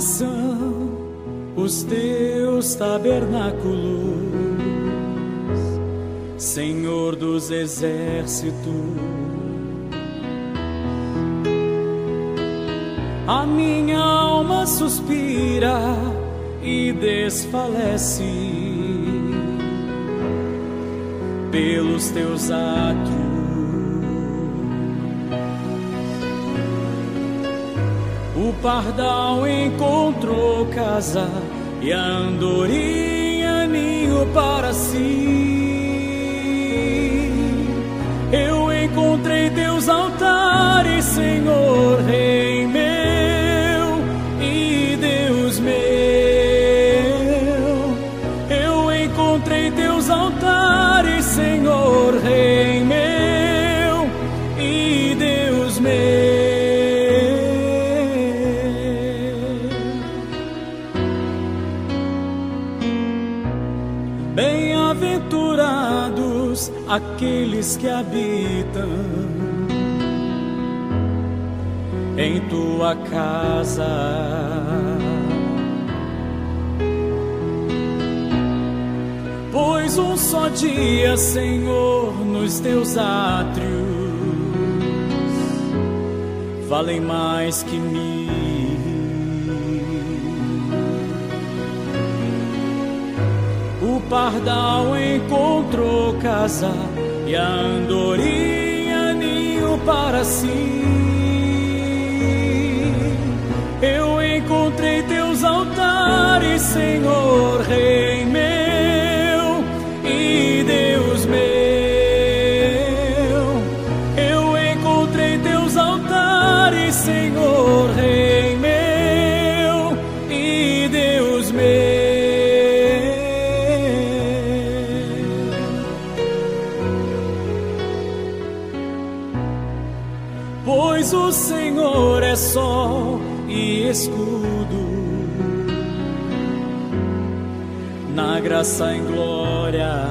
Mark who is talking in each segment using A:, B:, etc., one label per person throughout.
A: São os teus tabernáculos, Senhor dos exércitos? A minha alma suspira e desfalece pelos teus atos. O pardal encontrou casa e a andorinha ninho para si. Eu encontrei teus altares, Bem-aventurados aqueles que habitam em tua casa. Pois um só dia, Senhor, nos teus átrios valem mais que mil. O pardal encontrou casa e a andorinha ninho para si. Eu encontrei teus altares, Senhor, Rei meu e Deus meu. Eu encontrei teus altares, Senhor, Rei Pois o Senhor é sol e escudo, na graça em glória.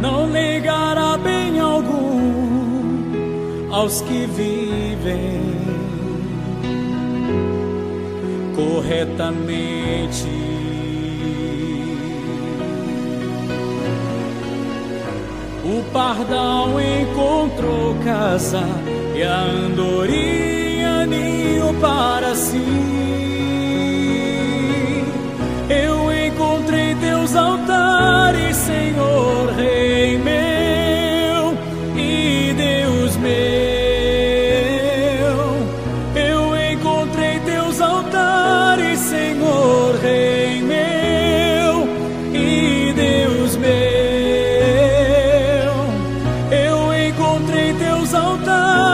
A: Não negará bem algum aos que vivem corretamente. O pardal encontrou casa e a andorinha ninho para si. Eu encontrei teus altares. soltar.